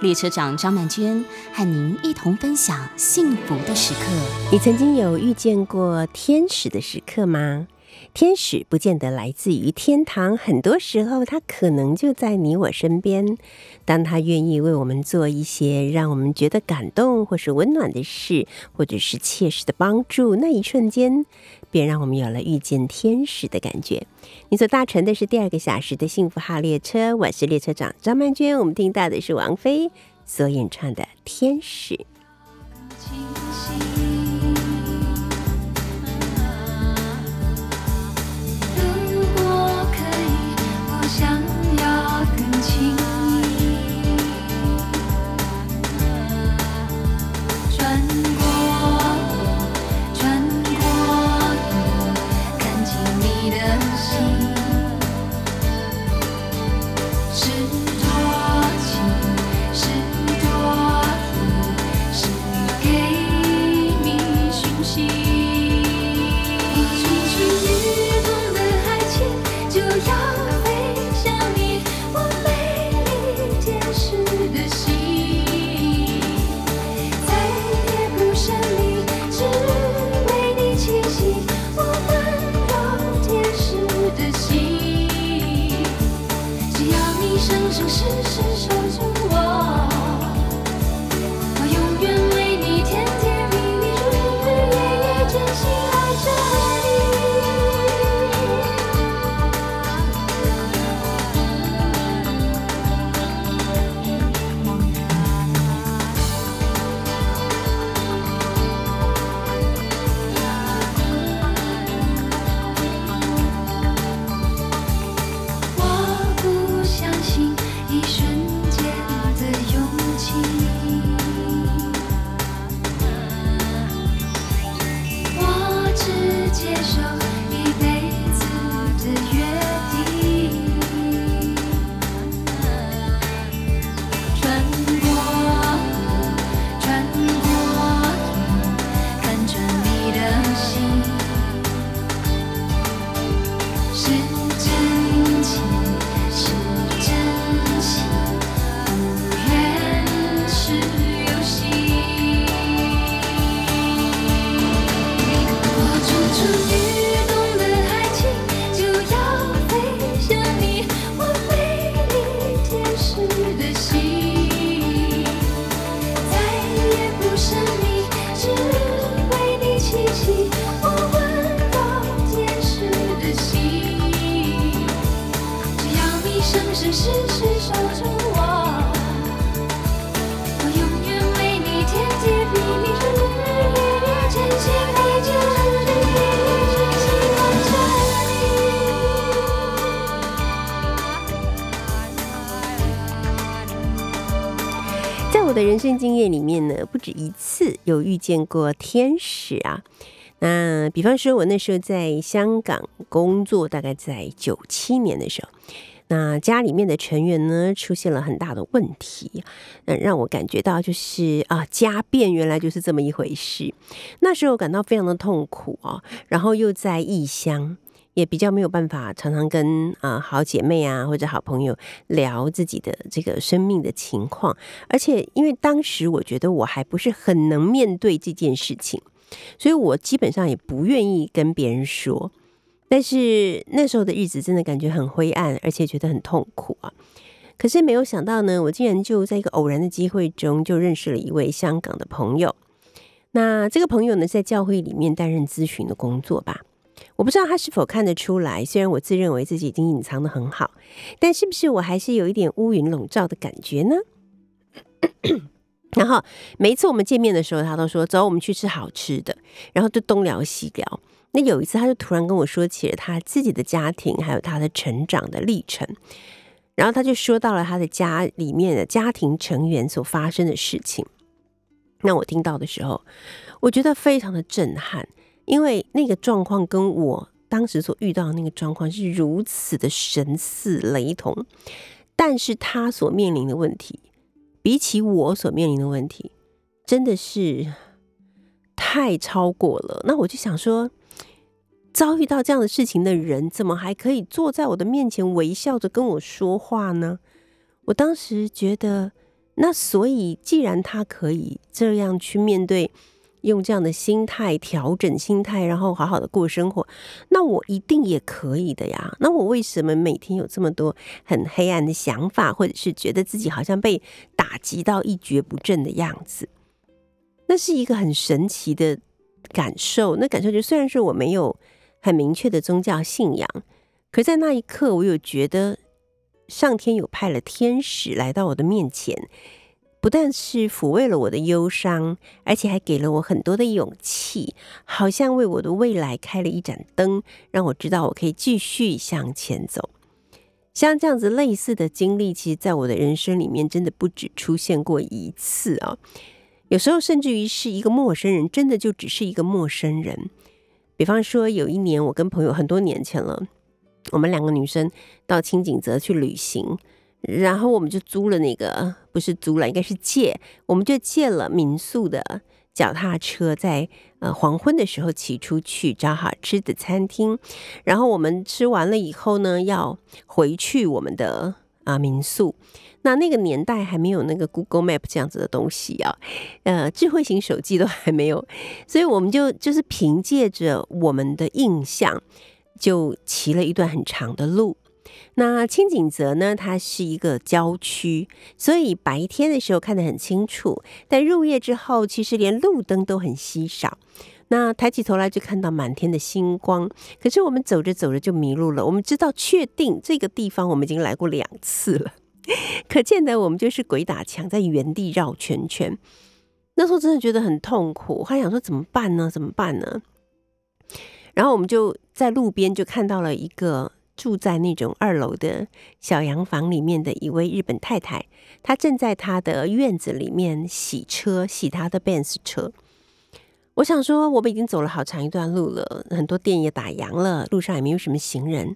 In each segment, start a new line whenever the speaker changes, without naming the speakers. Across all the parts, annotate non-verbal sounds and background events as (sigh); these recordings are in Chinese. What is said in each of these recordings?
列车长张曼娟和您一同分享幸福的时刻。
你曾经有遇见过天使的时刻吗？天使不见得来自于天堂，很多时候他可能就在你我身边。当他愿意为我们做一些让我们觉得感动或是温暖的事，或者是切实的帮助，那一瞬间便让我们有了遇见天使的感觉。你所搭乘的是第二个小时的幸福号列车，我是列车长张曼娟。我们听到的是王菲所演唱的《天使》。的见过天使啊。那比方说，我那时候在香港工作，大概在九七年的时候，那家里面的成员呢出现了很大的问题，那，让我感觉到就是啊，家变原来就是这么一回事。那时候感到非常的痛苦啊，然后又在异乡。也比较没有办法常常跟啊好姐妹啊或者好朋友聊自己的这个生命的情况，而且因为当时我觉得我还不是很能面对这件事情，所以我基本上也不愿意跟别人说。但是那时候的日子真的感觉很灰暗，而且觉得很痛苦啊。可是没有想到呢，我竟然就在一个偶然的机会中就认识了一位香港的朋友。那这个朋友呢，在教会里面担任咨询的工作吧。我不知道他是否看得出来，虽然我自认为自己已经隐藏的很好，但是不是我还是有一点乌云笼罩的感觉呢？(clears throat) 然后每一次我们见面的时候，他都说走，我们去吃好吃的，然后就东聊西聊。那有一次，他就突然跟我说起了他自己的家庭，还有他的成长的历程，然后他就说到了他的家里面的家庭成员所发生的事情。那我听到的时候，我觉得非常的震撼，因为那个状况跟我当时所遇到的那个状况是如此的神似雷同，但是他所面临的问题，比起我所面临的问题，真的是太超过了。那我就想说。遭遇到这样的事情的人，怎么还可以坐在我的面前微笑着跟我说话呢？我当时觉得，那所以既然他可以这样去面对，用这样的心态调整心态，然后好好的过生活，那我一定也可以的呀。那我为什么每天有这么多很黑暗的想法，或者是觉得自己好像被打击到一蹶不振的样子？那是一个很神奇的感受。那感受就虽然说我没有。很明确的宗教信仰，可在那一刻，我有觉得上天有派了天使来到我的面前，不但是抚慰了我的忧伤，而且还给了我很多的勇气，好像为我的未来开了一盏灯，让我知道我可以继续向前走。像这样子类似的经历，其实在我的人生里面真的不止出现过一次啊，有时候甚至于是一个陌生人，真的就只是一个陌生人。比方说，有一年我跟朋友很多年前了，我们两个女生到清景泽去旅行，然后我们就租了那个不是租了，应该是借，我们就借了民宿的脚踏车，在呃黄昏的时候骑出去找好吃的餐厅，然后我们吃完了以后呢，要回去我们的啊民宿。那那个年代还没有那个 Google Map 这样子的东西啊，呃，智慧型手机都还没有，所以我们就就是凭借着我们的印象，就骑了一段很长的路。那清景泽呢，它是一个郊区，所以白天的时候看得很清楚，但入夜之后，其实连路灯都很稀少。那抬起头来就看到满天的星光，可是我们走着走着就迷路了。我们知道，确定这个地方我们已经来过两次了。(laughs) 可见得，我们就是鬼打墙，在原地绕圈圈。那时候真的觉得很痛苦，我还想说怎么办呢？怎么办呢？然后我们就在路边就看到了一个住在那种二楼的小洋房里面的一位日本太太，她正在她的院子里面洗车，洗她的 Benz 车。我想说，我们已经走了好长一段路了，很多店也打烊了，路上也没有什么行人，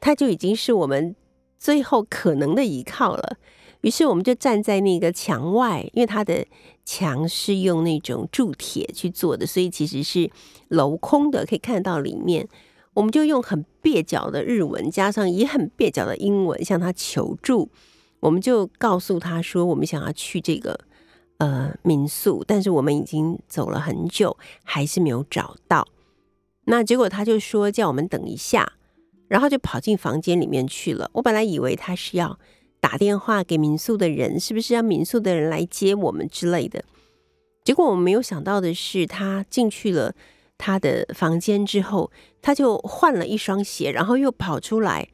她就已经是我们。最后可能的依靠了，于是我们就站在那个墙外，因为它的墙是用那种铸铁去做的，所以其实是镂空的，可以看到里面。我们就用很蹩脚的日文，加上也很蹩脚的英文向他求助。我们就告诉他说，我们想要去这个呃民宿，但是我们已经走了很久，还是没有找到。那结果他就说叫我们等一下。然后就跑进房间里面去了。我本来以为他是要打电话给民宿的人，是不是要民宿的人来接我们之类的？结果我们没有想到的是，他进去了他的房间之后，他就换了一双鞋，然后又跑出来，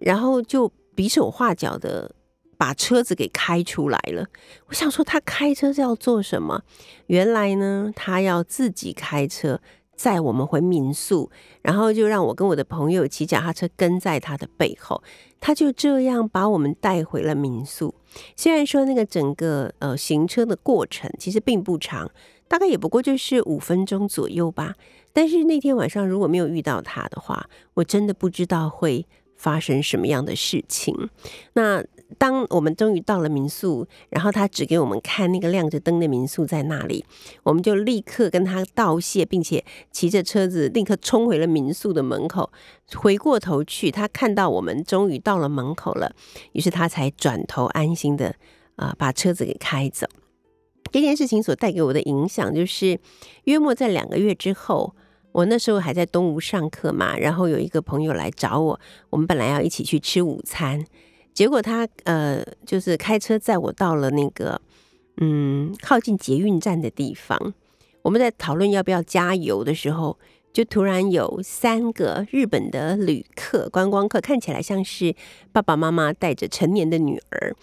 然后就比手画脚的把车子给开出来了。我想说，他开车是要做什么？原来呢，他要自己开车。载我们回民宿，然后就让我跟我的朋友骑脚踏车跟在他的背后，他就这样把我们带回了民宿。虽然说那个整个呃行车的过程其实并不长，大概也不过就是五分钟左右吧。但是那天晚上如果没有遇到他的话，我真的不知道会发生什么样的事情。那。当我们终于到了民宿，然后他指给我们看那个亮着灯的民宿在那里，我们就立刻跟他道谢，并且骑着车子立刻冲回了民宿的门口。回过头去，他看到我们终于到了门口了，于是他才转头安心的啊把车子给开走。这件事情所带给我的影响，就是约莫在两个月之后，我那时候还在东吴上课嘛，然后有一个朋友来找我，我们本来要一起去吃午餐。结果他呃，就是开车载我到了那个嗯靠近捷运站的地方。我们在讨论要不要加油的时候，就突然有三个日本的旅客、观光客，看起来像是爸爸妈妈带着成年的女儿，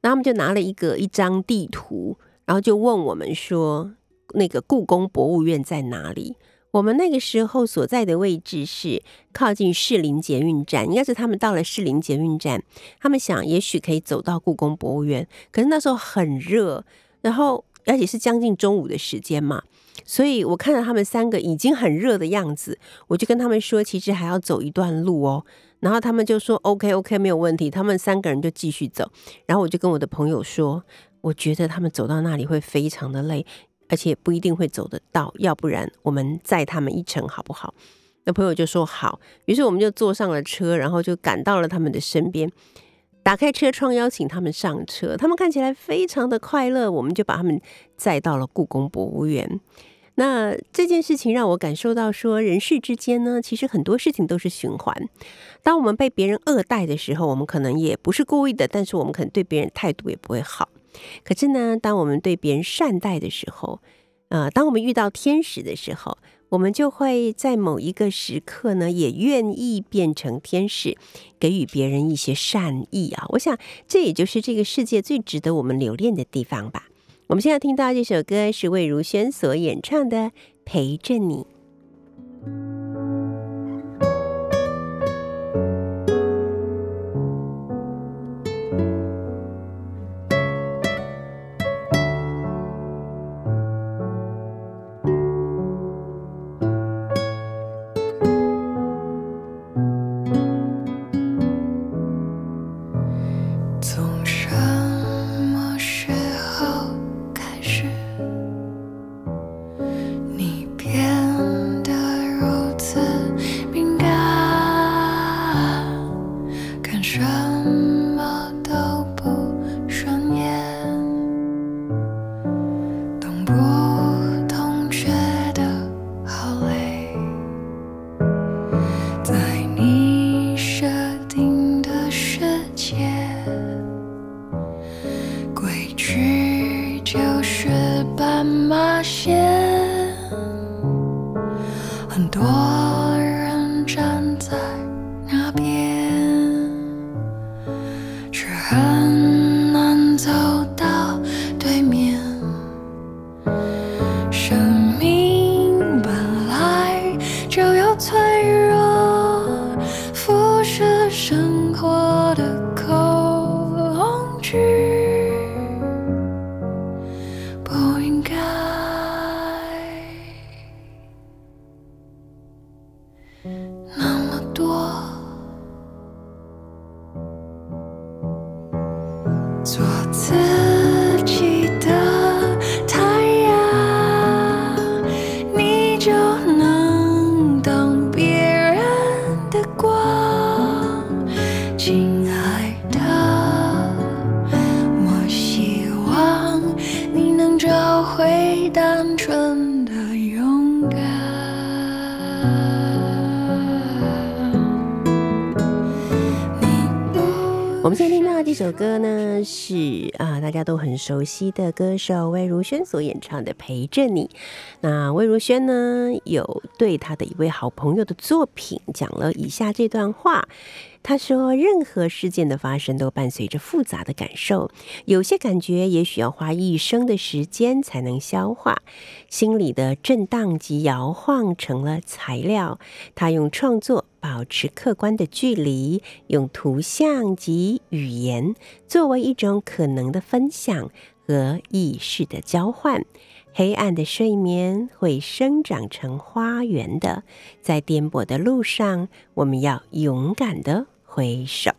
然后他们就拿了一个一张地图，然后就问我们说：“那个故宫博物院在哪里？”我们那个时候所在的位置是靠近士林捷运站，应该是他们到了士林捷运站，他们想也许可以走到故宫博物院，可是那时候很热，然后而且是将近中午的时间嘛，所以我看到他们三个已经很热的样子，我就跟他们说，其实还要走一段路哦。然后他们就说 OK OK 没有问题，他们三个人就继续走。然后我就跟我的朋友说，我觉得他们走到那里会非常的累，而且不一定会走得到，要不然我们载他们一程好不好？那朋友就说好，于是我们就坐上了车，然后就赶到了他们的身边，打开车窗邀请他们上车。他们看起来非常的快乐，我们就把他们载到了故宫博物院。那这件事情让我感受到，说人世之间呢，其实很多事情都是循环。当我们被别人恶待的时候，我们可能也不是故意的，但是我们可能对别人态度也不会好。可是呢，当我们对别人善待的时候，呃，当我们遇到天使的时候，我们就会在某一个时刻呢，也愿意变成天使，给予别人一些善意啊。我想，这也就是这个世界最值得我们留恋的地方吧。我们现在听到这首歌是魏如萱所演唱的《陪着你》。我们现在听到这首歌呢是啊，大家都很熟悉的歌手魏如萱所演唱的《陪着你》。那魏如萱呢，有对她的一位好朋友的作品讲了以下这段话。他说：“任何事件的发生都伴随着复杂的感受，有些感觉也许要花一生的时间才能消化。心里的震荡及摇晃成了材料。他用创作保持客观的距离，用图像及语言作为一种可能的分享和意识的交换。黑暗的睡眠会生长成花园的，在颠簸的路上，我们要勇敢的。”挥手。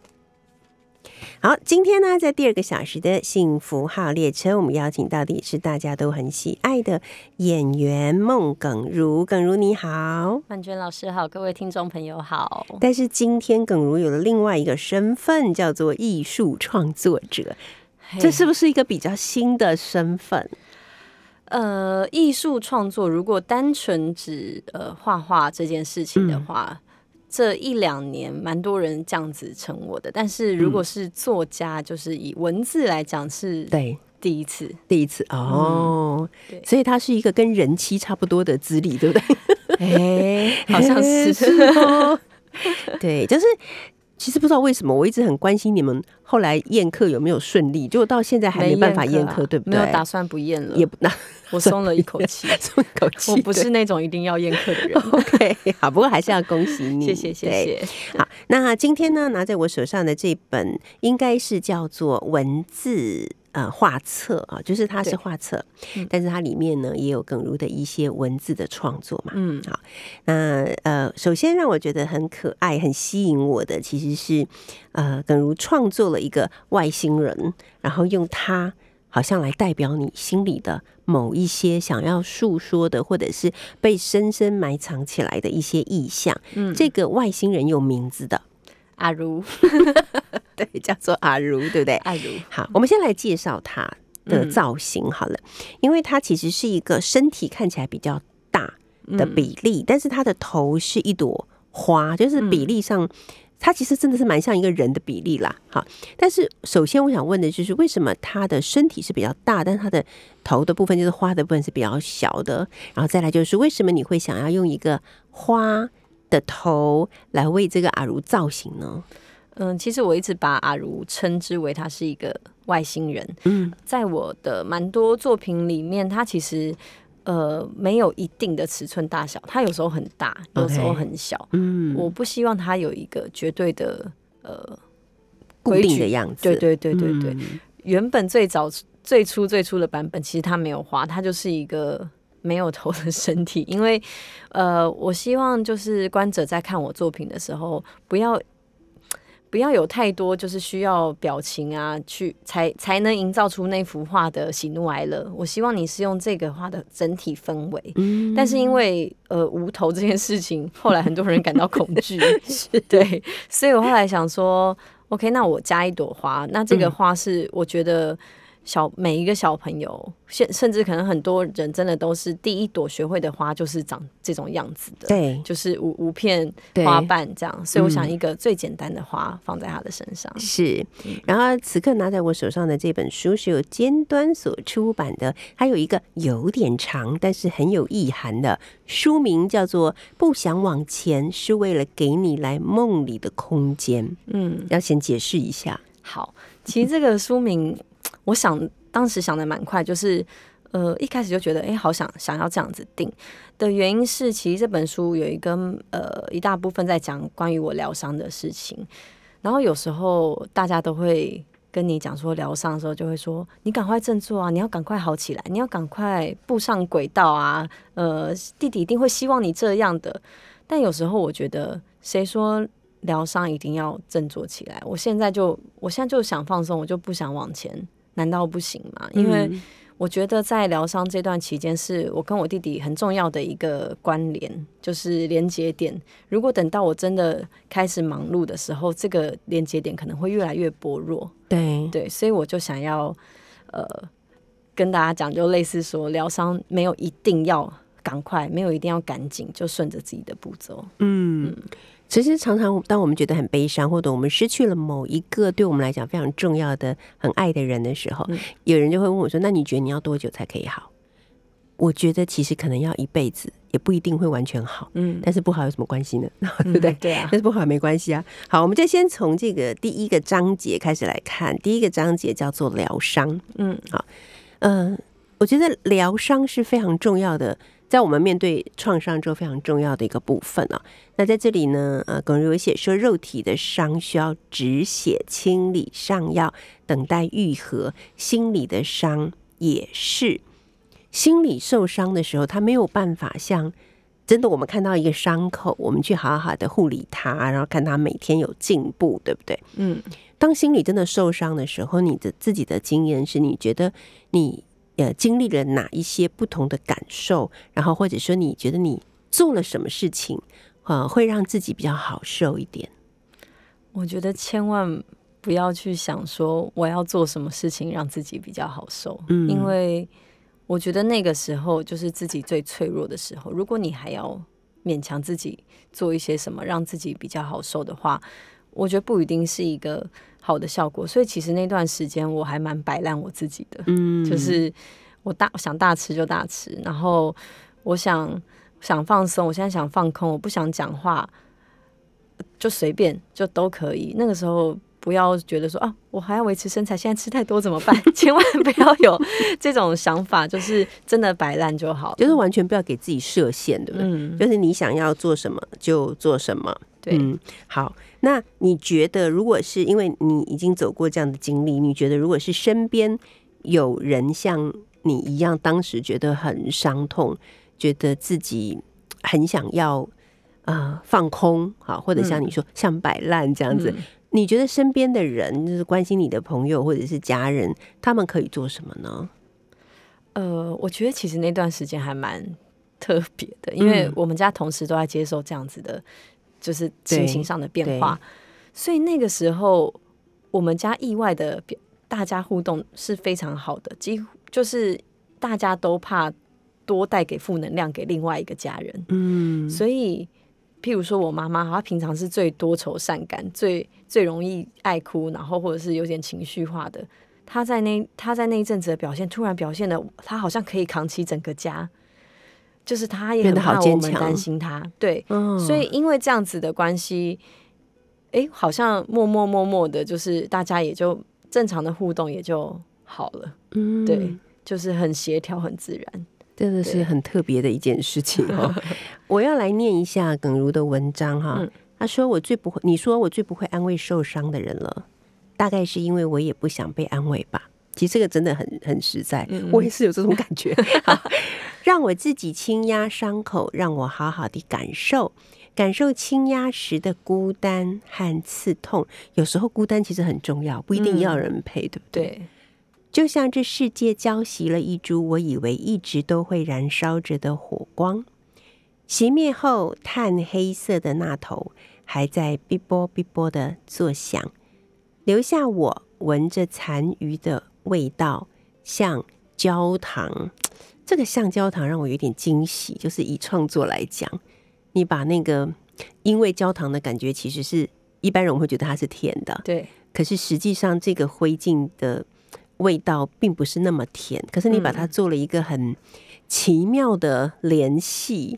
好，今天呢，在第二个小时的幸福号列车，我们邀请到的也是大家都很喜爱的演员孟耿如。耿如你好，
曼娟老师好，各位听众朋友好。
但是今天耿如有了另外一个身份，叫做艺术创作者，这是不是一个比较新的身份？
呃，艺术创作如果单纯指呃画画这件事情的话。这一两年，蛮多人这样子称我的。但是如果是作家，就是以文字来讲，是
对
第一次，
第一次哦。对，所以他是一个跟人妻差不多的资历，对不对？
哎，好像是 (laughs)
哦。(laughs) 对，就是。其实不知道为什么，我一直很关心你们后来宴客有没有顺利，结果到现在还没办法宴客，对不对？
没有打算不宴了，
也不 (laughs) 那
我松了一口气，(laughs)
松一口气。
我不是那种一定要宴客的人。(laughs)
OK，好，不过还是要恭喜你，
谢谢谢谢。
好，那今天呢，拿在我手上的这本应该是叫做《文字呃画册啊，就是它是画册
嗯，
但是它里面呢也有耿如的一些文字的创作嘛。
嗯
好，那呃，首先让我觉得很可爱、很吸引我的，其实是呃，耿如创作了一个外星人，然后用它好像来代表你心里的某一些想要诉说的，或者是被深深埋藏起来的一些意象。
嗯，
这个外星人有名字的，
阿如 (laughs)
对，叫做阿如，对不对？
阿如，
好，我们先来介绍它的
嗯
造型好了，因为它其实是一个身体看起来比较大的
嗯
比例，但是它的头是一朵花，就是比例上。它其实真的是蛮像一个人的比例啦，好，但是首先我想问的就是，为什么它的身体是比较大，但是它的头的部分就是花的部分是比较小的？然后再来就是，为什么你会想要用一个花的头来为这个阿如造型呢？
嗯，其实我一直把阿如称之为他是一个外星人，
嗯
在我的蛮多作品里面，他其实呃没有一定的尺寸大小，他有时候很大，有时候很小。
嗯，
我不希望他有一个绝对的呃
固
规矩
定的样子，
对对对对对。
嗯
原本最早最初最初的版本，其实他没有花，它就是一个没有头的身体。(laughs) 因为呃，我希望就是观者在看我作品的时候，不要。不要有太多就是需要表情啊，去才才能营造出那幅画的喜怒哀乐。我希望你是用这个画的整体氛围，
嗯
但是因为呃无头这件事情，后来很多人感到恐惧，(laughs) 对，所以我后来想说，OK，那我加一朵花，那这个
嗯
花是我觉得小每一个小朋友，甚甚至可能很多人真的都是第一朵学会的花就是长这种样子的，，
对
就是五五片花瓣这样，所以我想
嗯
一个最简单的花放在他的身上，
是，然后此刻拿在我手上的这本书是由尖端所出版的，它有一个有点长但是很有意涵的书名，叫做《不想往前，是为了给你来梦里的空间》。
嗯，
要先解释一下，
好，其实这个书名，我想当时想的蛮快，就是呃一开始就觉得，哎、好想想要这样子定的原因是，其实这本书有一个呃一大部分在讲关于我疗伤的事情，然后有时候大家都会。跟你讲说疗伤的时候，就会说你赶快振作啊，你要赶快好起来，你要赶快步上轨道啊。呃，弟弟一定会希望你这样的。但有时候我觉得，谁说疗伤一定要振作起来？我现在就，我现在就想放松，我就不想往前，难道不行吗？因为
嗯
我觉得在疗伤这段期间，是我跟我弟弟很重要的一个关联，就是连接点。如果等到我真的开始忙碌的时候，这个连接点可能会越来越薄弱。
对
对，所以我就想要呃跟大家讲，就类似说疗伤没有一定要赶快，没有一定要赶紧，就顺着自己的步骤。
嗯，其实常常当我们觉得很悲伤，或者我们失去了某一个对我们来讲非常重要的、很爱的人的时候，
嗯
有人就会问我说：“那你觉得你要多久才可以好？”我觉得其实可能要一辈子，也不一定会完全好。
嗯，
但是不好有什么关系呢？(laughs) 对不对？
对啊，
但是不好没关系啊。好，我们就先从这个第一个章节开始来看。第一个章节叫做疗伤。
嗯好
嗯、我觉得疗伤是非常重要的，在我们面对创伤之后非常重要的一个部分啊。那在这里呢，呃，耿如有写说，肉体的伤需要止血清理上药，等待愈合；心理的伤也是。心理受伤的时候，他没有办法像真的我们看到一个伤口，我们去好好的护理它，然后看它每天有进步，对不对？
嗯
当心理真的受伤的时候，你的自己的经验是你觉得你呃经历了哪一些不同的感受，然后或者说你觉得你做了什么事情，呃，会让自己比较好受一点。
我觉得千万不要去想说我要做什么事情让自己比较好受，
嗯
因为我觉得那个时候就是自己最脆弱的时候。如果你还要勉强自己做一些什么让自己比较好受的话，我觉得不一定是一个好的效果。所以其实那段时间我还蛮摆烂我自己的，
嗯
就是我大想大吃就大吃，然后我想想放松，我现在想放空，我不想讲话，就随便就都可以。那个时候不要觉得说啊，我还要维持身材，现在吃太多怎么办？(laughs) 千万不要有这种想法，就是真的摆烂就好。
就是完全不要给自己设限，对不对？
嗯，
就是你想要做什么就做什么，
对，
嗯，好，那你觉得，如果是因为你已经走过这样的经历，你觉得如果是身边有人像你一样，当时觉得很伤痛，觉得自己很想要啊、呃放空，好，或者像你说、像摆烂这样子，
嗯。
你觉得身边的人，就是关心你的朋友或者是家人，他们可以做什么呢？
呃，我觉得其实那段时间还蛮特别的，因为
嗯。
我们家同时都在接受这样子的，就是心情上的变化，所以那个时候我们家意外的表大家互动是非常好的，几乎就是大家都怕多带给负能量给另外一个家人，
嗯，
所以。譬如说，我妈妈，她平常是最多愁善感、最最容易爱哭，然后或者是有点情绪化的。她在那她在那一阵子的表现，突然表现的，她好像可以扛起整个家，就是他也很怕我们担心他，对，
嗯
所以因为这样子的关系，哎，好像默默默默的，就是大家也就正常的互动也就好了，
嗯
对，就是很协调、很自然。
真的是很特别的一件事情哦。(laughs) 我要来念一下耿如的文章哈。
嗯
他说：“我最不会，你说我最不会安慰受伤的人了，大概是因为我也不想被安慰吧。其实这个真的很很实在，
嗯
我也是有这种感觉。好 (laughs) 让我自己轻压伤口，让我好好的感受。”感受轻压时的孤单和刺痛，有时候孤单其实很重要，不一定要人陪，对不对？
对，
就像这世界浇熄了一株我以为一直都会燃烧着的火光，熄灭后，炭黑色的那头还在哔啵哔啵的作响，留下我闻着残余的味道，像焦糖。(tsk) 这个橡胶糖让我有点惊喜，就是以创作来讲，你把那个因为焦糖的感觉，其实是一般人会觉得它是甜的，
对，
可是实际上，这个灰烬的味道并不是那么甜，可是你把它做了一个很奇妙的联系，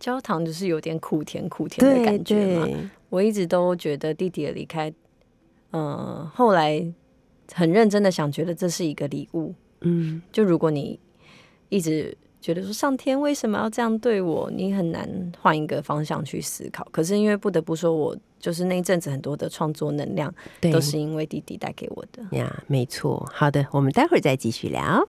焦糖就是有点苦甜苦甜的感觉嘛。我一直都觉得弟弟的离开，嗯、后来很认真的想，觉得这是一个礼物。
嗯，
就如果你一直觉得说上天为什么要这样对我，你很难换一个方向去思考。可是因为不得不说，我就是那一阵子很多的创作能量，都是因为弟弟带给我的。
呀，没错。好的，我们待会儿再继续聊。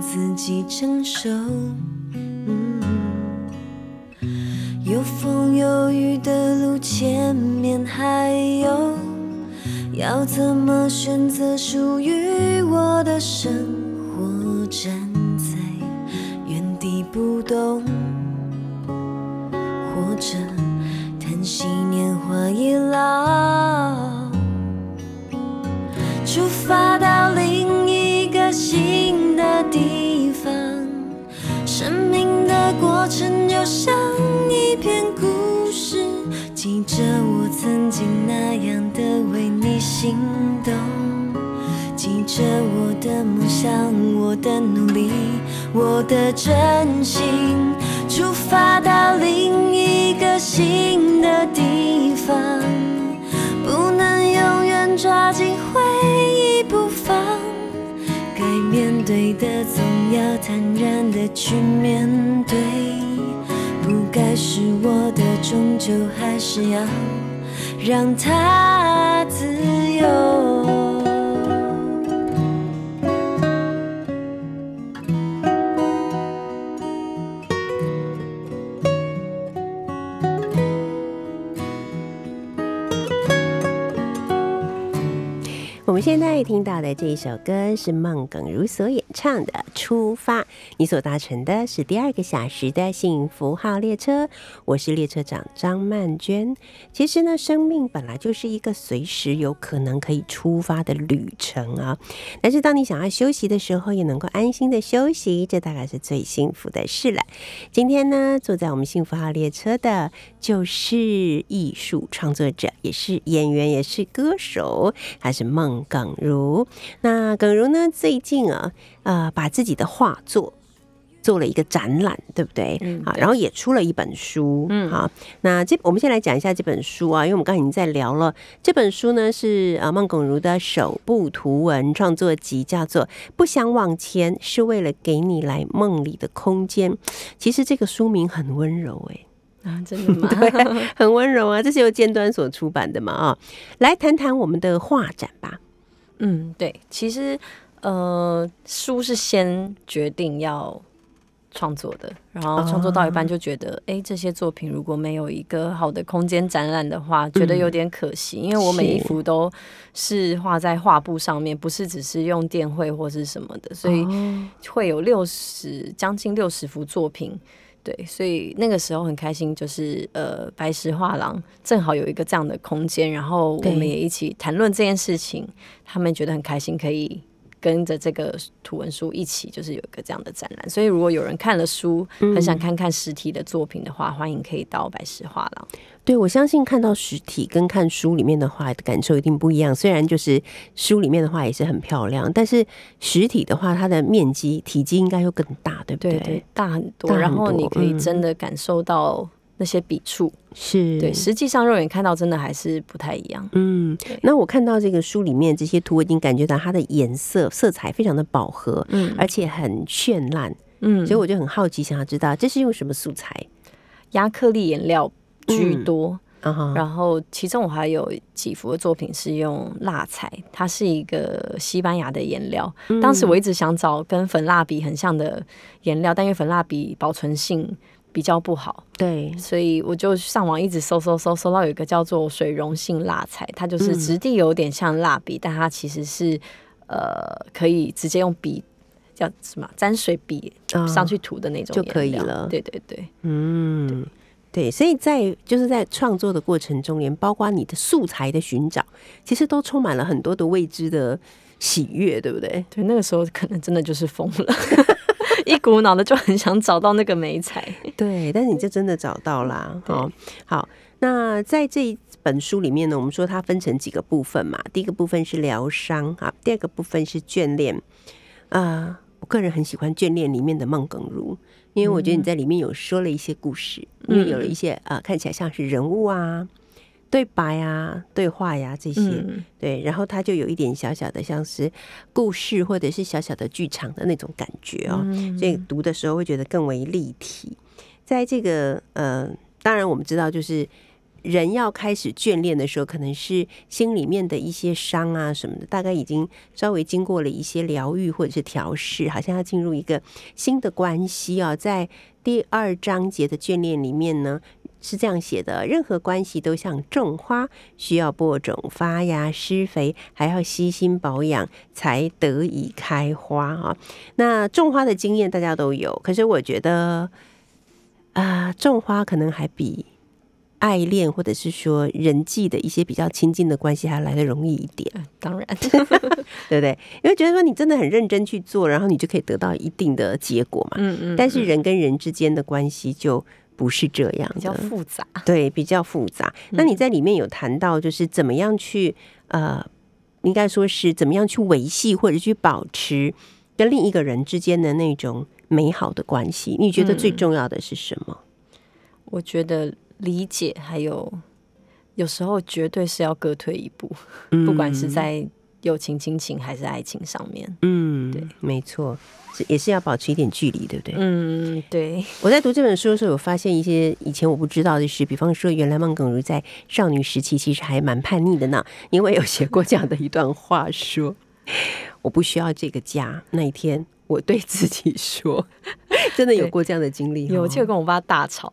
自己承受。嗯有风有雨的路，前面还有。要怎么选择属于我的生活？站在原地不动，或者叹息年华已老，出发到另一个新过程就像一篇故事，记着我曾经那样的为你心动，记着我的梦想，我的努力，我的真心，出发到另一个新的地方，不能永远抓紧回忆不放。面对的总要坦然的去面对，不该是我的终究还是要让它自由。
们现在听到的这一首歌是孟耿如所演唱。的《出发》。你所搭乘的是第二个小时的幸福号列车，我是列车长张曼娟。其实呢，生命本来就是一个随时有可能可以出发的旅程啊。但是当你想要休息的时候，也能够安心的休息，这大概是最幸福的事了。今天呢，坐在我们幸福号列车的就是艺术创作者，也是演员，也是歌手，还是孟耿如。那耿如呢，最近啊，呃，把自己的画作。做了一个展览，对不对？
嗯
好，然后也出了一本书，嗯，好。那这我们先来讲一下这本书啊，因为我们刚才已经在聊了。这本书呢是啊孟耿如的首部图文创作集，叫做《不想往前，是为了给你来梦里的空间》。其实这个书名很温柔、欸，
啊，(laughs) 真的吗？
对，很温柔啊。这是由尖端所出版的嘛啊。来谈谈我们的画展吧。
嗯，对，其实呃，书是先决定要创作的，然后创作到一半就觉得，哎、这些作品如果没有一个好的空间展览的话，觉得有点可惜，因为我每一幅都是画在画布上面，不是只是用电绘或是什么的，所以会有六十将近六十幅作品。对，所以那个时候很开心，就是呃，白石画廊正好有一个这样的空间，然后我们也一起谈论这件事情，他们觉得很开心，可以跟着这个图文书一起，就是有一个这样的展览。所以如果有人看了书，很想看看实体的作品的话，欢迎可以到百事画廊。
对，我相信看到实体跟看书里面的话的感受一定不一样。虽然就是书里面的话也是很漂亮，但是实体的话，它的面积体积应该又更大，对不对？
对对，大很多，然后你可以真的感受到那些笔触。
是，
对，实际上肉眼看到真的还是不太一样。
嗯，那我看到这个书里面这些图，我已经感觉到它的颜色色彩非常的饱和，
嗯
而且很绚烂，
嗯
所以我就很好奇，想要知道这是用什么素材
亚克力颜料居
嗯
多。然后，其中我还有几幅的作品是用蜡彩，它是一个西班牙的颜料。
嗯
当时我一直想找跟粉蜡笔很像的颜料，但因为粉蜡笔保存性比较不好，
对，
所以我就上网一直搜搜搜，搜到有一个叫做水溶性蜡材，它就是
嗯。
质地有点像蜡笔，但它其实是呃可以直接用笔叫什么沾水笔
啊。
上去涂的那种
就可以了。
对对对。
嗯，对，所以在就是在创作的过程中，连包括你的素材的寻找，其实都充满了很多的未知的喜悦，对不对？
对，那个时候可能真的就是疯了，(laughs) 一股脑的就很想找到那个美彩。(laughs)
对，但是你就真的找到啦。哦，好，那在这一本书里面呢，我们说它分成几个部分嘛。第一个部分是疗伤啊，第二个部分是眷恋。啊、我个人很喜欢眷恋里面的孟耿如，因为我觉得你在里面有说了一些故事，因为有了一些啊、看起来像是人物啊、对白啊、对话呀、这些。
嗯，
对，然后它就有一点小小的像是故事或者是小小的剧场的那种感觉哦，所以读的时候会觉得更为立体。在这个呃，当然我们知道，就是人要开始眷恋的时候，可能是心里面的一些伤啊什么的，大概已经稍微经过了一些疗愈或者是调试，好像要进入一个新的关系啊。在第二章节的眷恋里面呢，是这样写的：任何关系都像种花，需要播种、发芽、施肥，还要悉心保养，才得以开花啊。那种花的经验大家都有，可是我觉得啊、种花可能还比爱恋或者是说人际的一些比较亲近的关系还来得容易一点，
当然，(laughs)
对不对？因为觉得说你真的很认真去做，然后你就可以得到一定的结果嘛。
嗯嗯，
但是人跟人之间的关系就不是这样
比较，复杂。
对，比较复杂。那你在里面有谈到，就是怎么样去呃，应该说是怎么样去维系或者去保持跟另一个人之间的那种美好的关系？你觉得最
嗯
重要的是什么？
我觉得理解还有有时候绝对是要各退一步，不管是在友情、亲情还是爱情上面。
嗯，
对，
没错，是也是要保持一点距离，对不对？
嗯，对，
我在读这本书的时候，有发现一些以前我不知道的事，比方说，原来孟耿如在少女时期其实还蛮叛逆的呢，(laughs) 因为有写过这样的一段话说：“ (laughs) 我不需要这个家。”那一天，我对自己说，(laughs) 真的有过这样的经历哦。
有，我记得跟我爸大吵，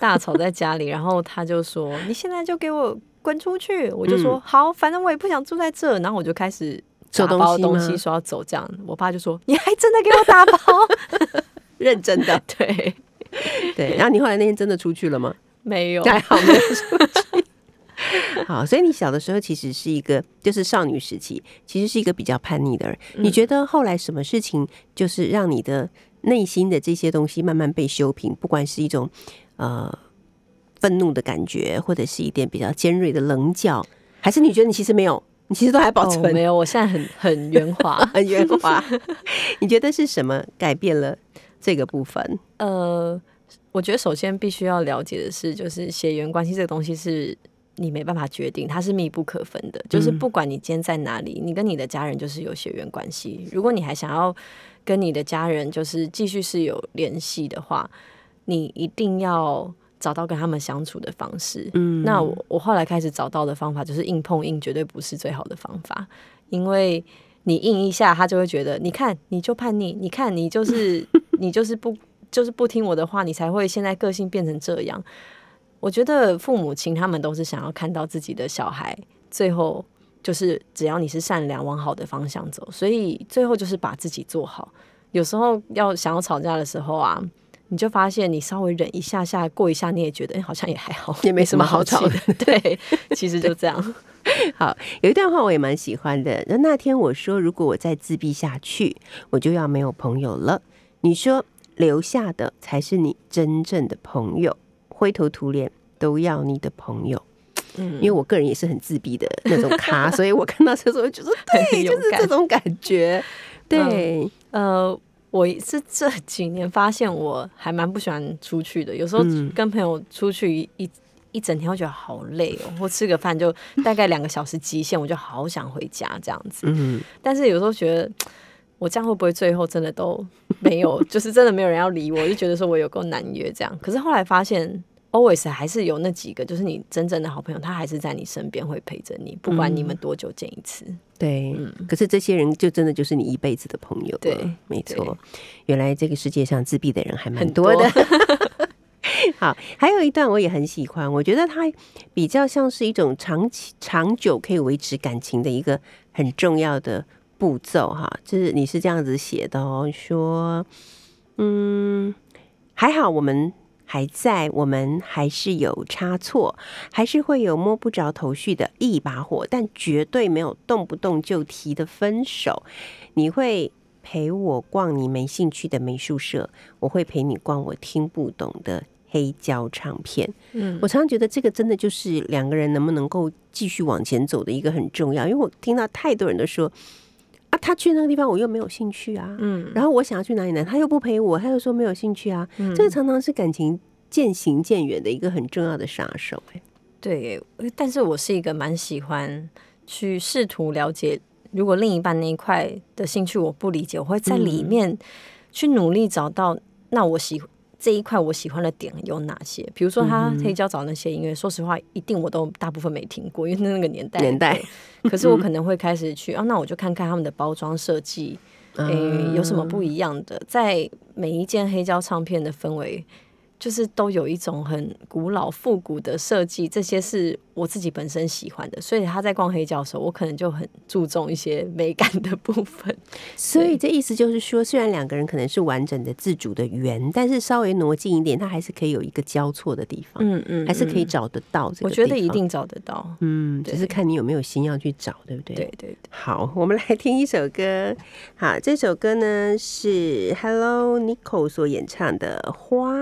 大吵在家里，然后他就说：“你现在就给我滚出去！”我就说：“好，反正我也不想住在这。”然后我就开始
收
打包
东西
说要走这样，我爸就说你还真的给我打包，(laughs)
认真的，(laughs)
对，
对。然后你后来那天真的出去了吗？
没有，
还好没有出去。(laughs) 好，所以你小的时候其实是一个，就是少女时期，其实是一个比较叛逆的人。你觉得后来什么事情，就是让你的内心的这些东西慢慢被修平？不管是一种呃愤怒的感觉，或者是一点比较尖锐的棱角，还是你觉得你其实没有，你其实都还保
哦
存、
没有，我现在很很圆滑，
很圆滑？(laughs) (laughs) 你觉得是什么改变了这个部分？
呃，我觉得首先必须要了解的是，就是血缘关系这个东西是你没办法决定，它是密不可分的。就是不管你今天在哪里，你跟你的家人就是有血缘关系。如果你还想要跟你的家人就是继续是有联系的话，你一定要找到跟他们相处的方式。
嗯
那我我后来开始找到的方法就是硬碰硬，绝对不是最好的方法，因为你硬一下，他就会觉得，你看你就叛逆，你看你就是 (laughs) 你就是不就是不听我的话，你才会现在个性变成这样。我觉得父母亲他们都是想要看到自己的小孩最后就是只要你是善良往好的方向走，所以最后就是把自己做好。有时候要想要吵架的时候啊，你就发现你稍微忍一下下，过一下你也觉得、哎好像也还好，
也没什么好吵
的。(laughs) 对，其实就这样。(laughs)
好，有一段话我也蛮喜欢的。那那天我说，如果我再自闭下去，我就要没有朋友了。你说，留下的才是你真正的朋友，灰头土脸都要你的朋友。
嗯
因为我个人也是很自闭的那种咖，所以我看到这时候就是，(laughs) 对，就是这种感觉。对，
呃，我是这几年发现我还蛮不喜欢出去的，有时候
嗯
跟朋友出去一一一整天，我觉得好累哦，或吃个饭就大概两个小时极限，我就好想回家这样子。
嗯，
但是有时候觉得。我这样会不会最后真的都没有，就是真的没有人要理我，就觉得说我有够难约这样。可是后来发现，always 还是有那几个，就是你真正的好朋友，他还是在你身边会陪着你，不管你们多久见一次。
对。可是这些人就真的就是你一辈子的朋友了。
对
没错。原来这个世界上自闭的人还蛮多的。
多 (laughs)
好，还有一段我也很喜欢，我觉得它比较像是一种长期、长久可以维持感情的一个很重要的步骤哈。就是你是这样子写的哦，说，嗯，还好我们还在，我们还是有差错，还是会有摸不着头绪的一把火，但绝对没有动不动就提的分手。你会陪我逛你没兴趣的美术社，我会陪你逛我听不懂的黑胶唱片。
嗯
我常常觉得这个真的就是两个人能不能够继续往前走的一个很重要，因为我听到太多人都说啊，他去那个地方我又没有兴趣啊，
嗯，
然后我想要去哪里呢，他又不陪我，他又说没有兴趣啊，这个常常是感情渐行渐远的一个很重要的杀手、哎，
对，但是我是一个蛮喜欢去试图了解，如果另一半那一块的兴趣我不理解，我会在里面去努力找到，那我喜这一块我喜欢的点有哪些？比如说他黑胶找那些音乐，说实话，一定我都大部分没听过，因为那个年代
年代。
可是我可能会开始去啊，那我就看看他们的包装设计，诶、有什么不一样的？在每一件黑胶唱片的氛围，就是都有一种很古老复古的设计，这些是我自己本身喜欢的，所以他在逛黑胶的时候，我可能就很注重一些美感的部分。(laughs)
所以这意思就是说，虽然两个人可能是完整的自主的圆，但是稍微挪近一点，它还是可以有一个交错的地方，
嗯嗯
还是可以找得到这个
我。觉得一定找得到。
嗯，只是看你有没有心要去找，对不对？
对对对，
好，我们来听一首歌。好，这首歌呢是 Hello Nico 所演唱的《花》。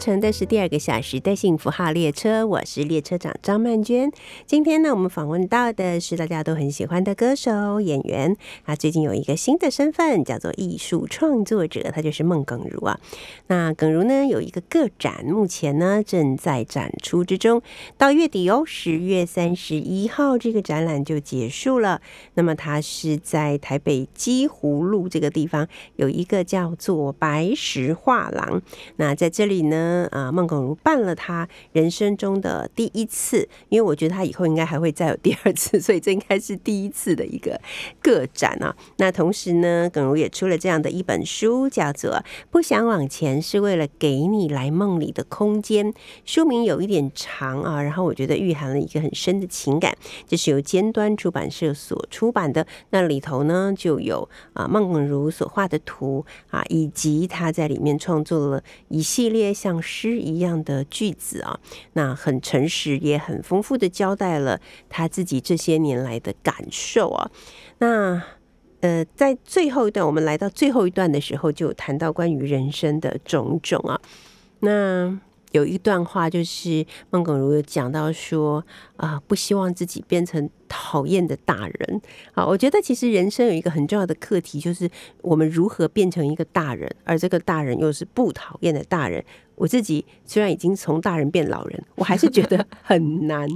乘的是第二个小时的幸福号列车，我是列车长张曼娟。今天呢，我们访问到的是大家都很喜欢的歌手演员，他最近有一个新的身份，叫做艺术创作者，他就是孟耿如啊。那耿如呢有一个个展，目前呢正在展出之中，到月底哦，十月三十一号这个展览就结束了。那么他是在台北基湖路这个地方有一个叫做白石画廊，那在这里。呢啊，孟耿如办了他人生中的第一次，因为我觉得他以后应该还会再有第二次，所以这应该是第一次的一个个展啊。那同时呢，耿如也出了这样的一本书，叫做《不想往前是为了给你来梦里的空间》。书名有一点长啊，然后我觉得蕴含了一个很深的情感。这是由尖端出版社所出版的，那里头呢就有啊孟耿如所画的图啊，以及他在里面创作了一系列。像诗一样的句子啊，那很诚实，也很丰富的交代了他自己这些年来的感受啊。那呃，在最后一段，我们来到最后一段的时候，就谈到关于人生的种种啊。那有一段话，就是孟耿如有讲到说啊，不希望自己变成讨厌的大人啊。我觉得其实人生有一个很重要的课题，就是我们如何变成一个大人，而这个大人又是不讨厌的大人。我自己虽然已经从大人变老人，我还是觉得 (laughs) 很难。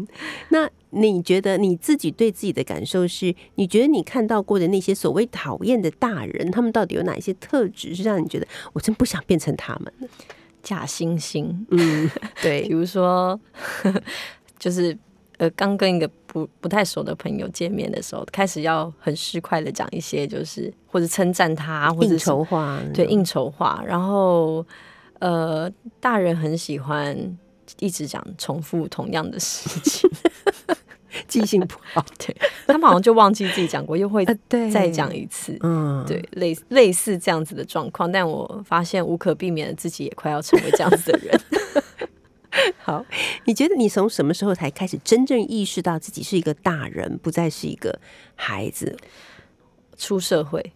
那你觉得你自己对自己的感受是？你觉得你看到过的那些所谓讨厌的大人，他们到底有哪一些特质是让你觉得我真不想变成他们？
假惺惺，
嗯，(laughs) 对，
比如说，就是呃，刚跟一个不不太熟的朋友见面的时候，开始要很市侩的讲一些，就是或者称赞他，或者
应酬话，
对，应酬话。然后，呃，大人很喜欢一直讲重复同样的事情。
记性不好，
对他们好像就忘记自己讲过，又会再讲一次，
嗯，
对，类类似这样子的状况，但我发现无可避免的，自己也快要成为这样子的人。(laughs) (laughs)
好，你觉得你从什么时候才开始真正意识到自己是一个大人，不再是一个孩子？
出社会，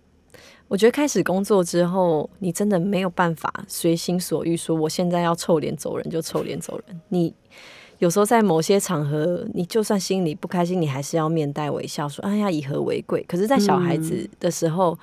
我觉得开始工作之后，你真的没有办法随心所欲，说我现在要臭脸走人就臭脸走人，你。有时候在某些场合，你就算心里不开心，你还是要面带微笑说：“哎呀，以和为贵。”可是，在小孩子的时候，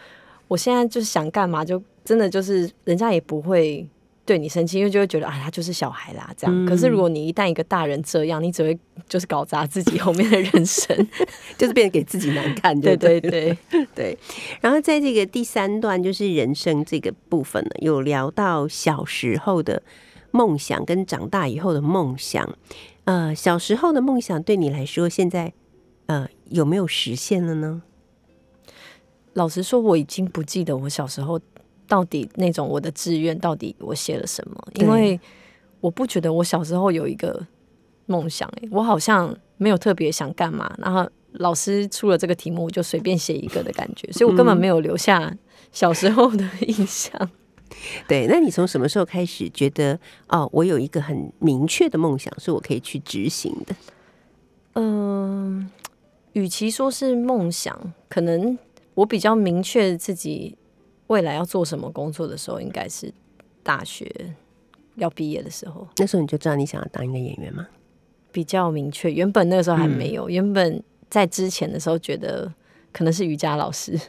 我现在就是想干嘛，就真的就是人家也不会对你生气，因为就会觉得啊，他就是小孩啦，这样。可是，如果你一旦一个大人这样，你只会就是搞砸自己后面的人生，(laughs)
就是变得给自己难看。
对对对
对。然后，在这个第三段，就是人生这个部分呢，有聊到小时候的。梦想跟长大以后的梦想，呃，小时候的梦想对你来说，现在呃有没有实现了呢？
老实说，我已经不记得我小时候到底那种我的志愿到底我写了什么，因为我不觉得我小时候有一个梦想，哎，我好像没有特别想干嘛，然后老师出了这个题目，我就随便写一个的感觉，(laughs) 所以我根本没有留下小时候的印象。(laughs)
对，那你从什么时候开始觉得哦，我有一个很明确的梦想，是我可以去执行的？
嗯，与其说是梦想，可能我比较明确自己未来要做什么工作的时候，应该是大学要毕业的时候。
那时候你就知道你想要当一个演员吗？
比较明确，原本那个时候还没有。原本在之前的时候，觉得可能是瑜伽老师。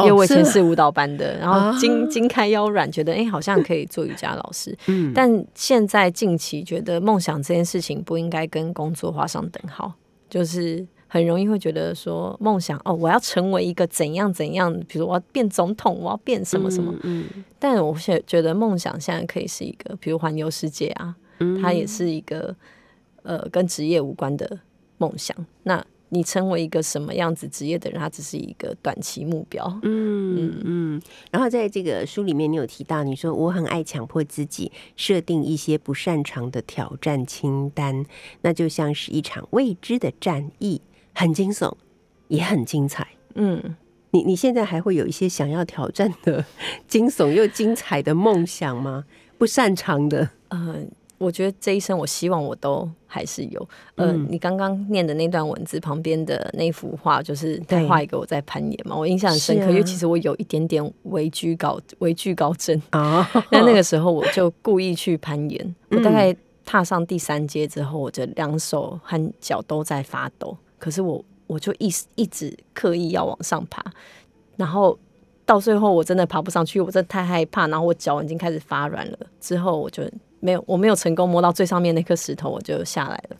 因为我以前是舞蹈班的，然后筋筋开腰软，觉得哎，好像可以做瑜伽老师。(laughs) 嗯，但现在近期觉得梦想这件事情不应该跟工作画上等号，就是很容易会觉得说梦想哦，我要成为一个怎样怎样，比如我要变总统，我要变什么什么。嗯，但我现觉得梦想现在可以是一个，比如环游世界啊，它也是一个呃跟职业无关的梦想。那你成为一个什么样子职业的人，它只是一个短期目标。
嗯嗯嗯。然后在这个书里面，你有提到，你说我很爱强迫自己设定一些不擅长的挑战清单，那就像是一场未知的战役，很惊悚，也很精彩。嗯，你你现在还会有一些想要挑战的惊悚又精彩的梦想吗？不擅长的，
呃，我觉得这一生，我希望我都还是有。呃，
嗯
你刚刚念的那段文字旁边的那幅画，就是他画一个我在攀岩嘛，我印象很深刻，
啊
因为其实我有一点点畏惧高畏惧高症。
啊，(laughs)
那那个时候我就故意去攀岩，我
嗯
大概踏上第三阶之后，我的两手和脚都在发抖，可是我我就一直一直刻意要往上爬，然后到最后我真的爬不上去，我真的太害怕，然后我脚已经开始发软了，之后我就没有我没有成功摸到最上面那颗石头，我就下来了。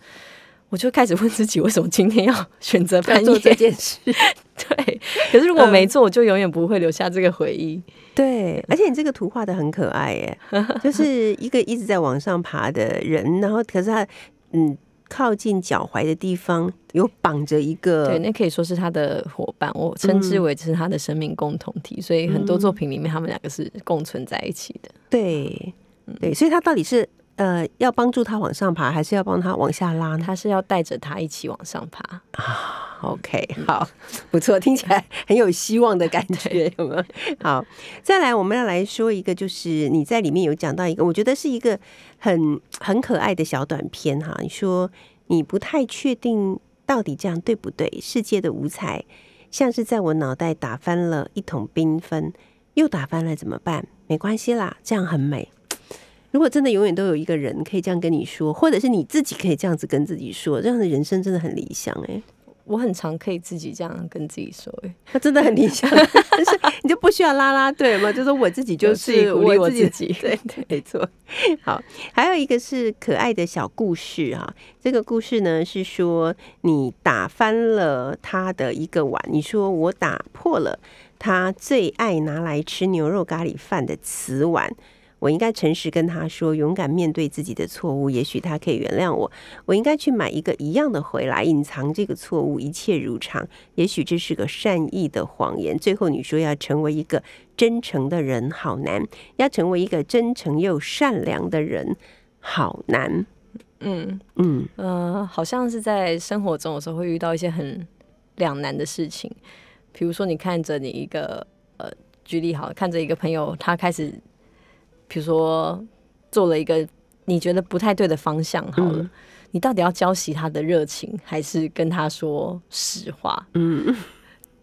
我就开始问自己，为什么今天要选择攀
要做这？件事，
对，可是如果
嗯
没做，我就永远不会留下这个回忆。
对，而且你这个图画的很可爱耶，就是一个一直在往上爬的人，然后可是他嗯靠近脚踝的地方有绑着一个，
对，那可以说是他的伙伴，我称之
嗯。
为这是他的生命共同体，所以很多作品里面他们两个是共存在一起的。
对对，所以他到底是呃要帮助他往上爬，还是要帮他往下拉呢？
他是要带着他一起往上爬啊
，OK，好，不错，听起来很有希望的感觉，有没有？好，再来，我们要来说一个，就是你在里面有讲到一个，我觉得是一个很很可爱的小短片哈。你说你不太确定到底这样对不对？世界的五彩像是在我脑袋打翻了一桶缤纷，又打翻了怎么办？没关系啦，这样很美。如果真的永远都有一个人可以这样跟你说，或者是你自己可以这样子跟自己说，这样的人生真的很理想哎、
我很常可以自己这样跟自己说、欸，
他 (laughs) 真的很理想，(laughs) 但是你就不需要拉拉队嘛，就是我自己就是
鼓励我
自己对 (laughs) 对，没错。好，还有一个是可爱的小故事哈、这个故事呢是说你打翻了他的一个碗，你说我打破了他最爱拿来吃牛肉咖喱饭的瓷碗。我应该诚实跟他说，勇敢面对自己的错误，也许他可以原谅我。我应该去买一个一样的回来，隐藏这个错误，一切如常。也许这是个善意的谎言。最后你说要成为一个真诚的人，好难；要成为一个真诚又善良的人，好难。
嗯
嗯
呃，好像是在生活中有时候会遇到一些很两难的事情，比如说你看着你一个呃，举例好，看着一个朋友他开始，比如说做了一个你觉得不太对的方向好了。
嗯
你到底要浇熄他的热情，还是跟他说实话？
嗯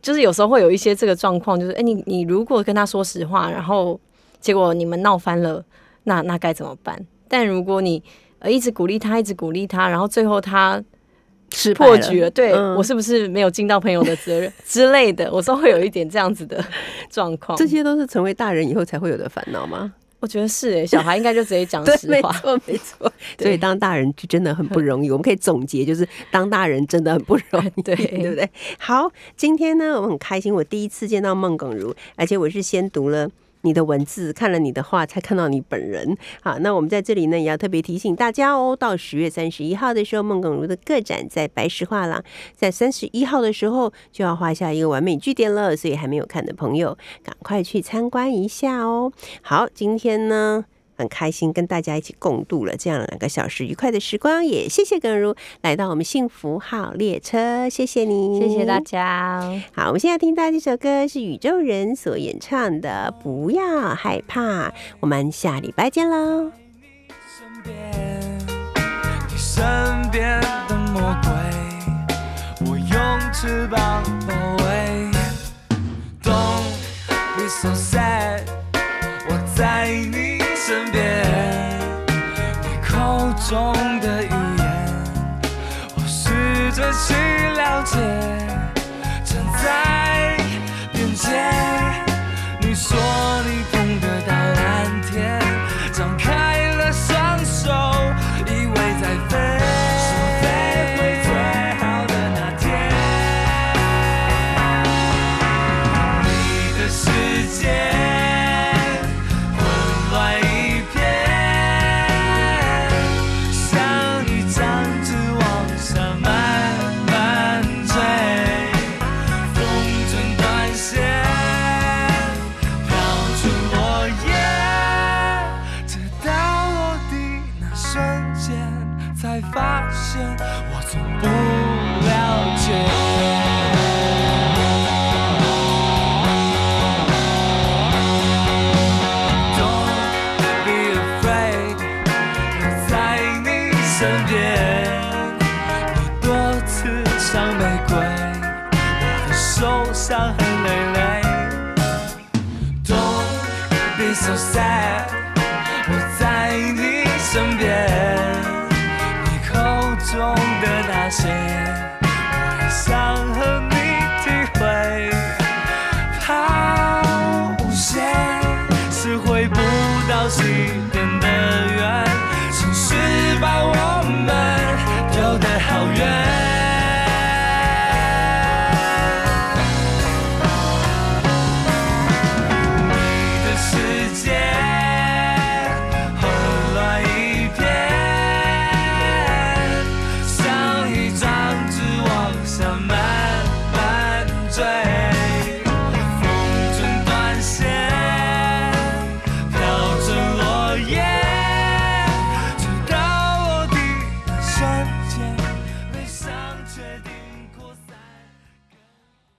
就是有时候会有一些这个状况，就是哎、诶你你如果跟他说实话，然后结果你们闹翻了，那那该怎么办？但如果你呃一直鼓励他，一直鼓励他，然后最后他
是
破局了，对、
嗯
我是不是没有尽到朋友的责任之类的？我说会有一点这样子的状况。
这些都是成为大人以后才会有的烦恼吗？
我觉得是诶，小孩应该就直接讲 (laughs)
对，
实话。
没错，(laughs) 没错。所以当大人就真的很不容易。我们可以总结，就是当大人真的很不容易，(laughs)
对
对不对？好，今天呢，我很开心，我第一次见到孟耿如，而且我是先读了。你的文字，看了你的画，才看到你本人。好，那我们在这里呢，也要特别提醒大家哦，到十月三十一号的时候，孟耿如的个展在白石画廊，在三十一号的时候就要画下一个完美句点了，所以还没有看的朋友，赶快去参观一下哦。好，今天呢。很开心跟大家一起共度了这样两个小时愉快的时光，也谢谢耿如来到我们幸福号列车，谢谢你，
谢谢大。家。
好，我们现在听到这首歌是宇宙人所演唱的《不要害怕》，我们下礼拜见喽。
身边，你身边的魔鬼，我用翅膀包围。Don't be so sad，我在你